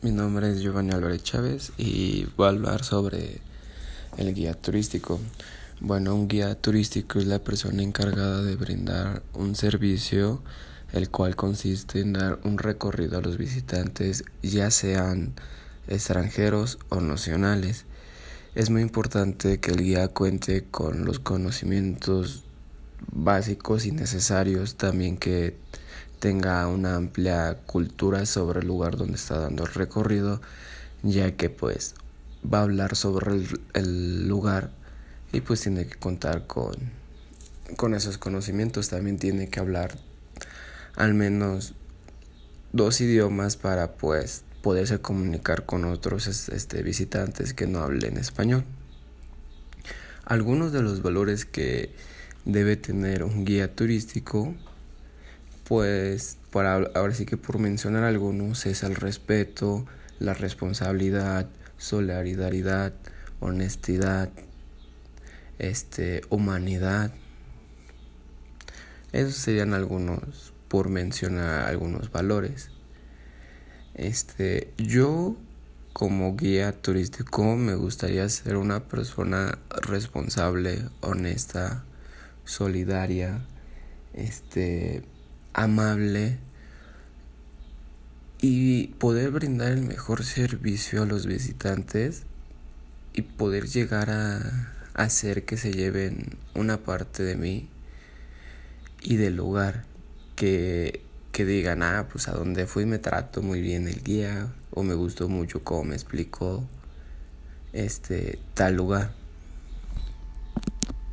mi nombre es Giovanni Álvarez Chávez y voy a hablar sobre el guía turístico. Bueno, un guía turístico es la persona encargada de brindar un servicio el cual consiste en dar un recorrido a los visitantes, ya sean extranjeros o nacionales. Es muy importante que el guía cuente con los conocimientos básicos y necesarios, también que tenga una amplia cultura sobre el lugar donde está dando el recorrido, ya que pues va a hablar sobre el, lugar y pues tiene que contar con, con esos conocimientos, también tiene que hablar al menos dos idiomas para pues poderse comunicar con otros este, visitantes que no hablen español. Algunos de los valores que debe tener un guía turístico, pues para ahora sí que por mencionar algunos es el respeto, la responsabilidad, solidaridad, honestidad, este, humanidad. Esos serían algunos por mencionar algunos valores. Este, yo como guía turístico me gustaría ser una persona responsable, honesta, solidaria, este, amable y poder brindar el mejor servicio a los visitantes y poder llegar a hacer que se lleven una parte de mí y del lugar que, que digan, ah, pues a donde fui me trato muy bien el guía o me gustó mucho cómo me explicó este tal lugar.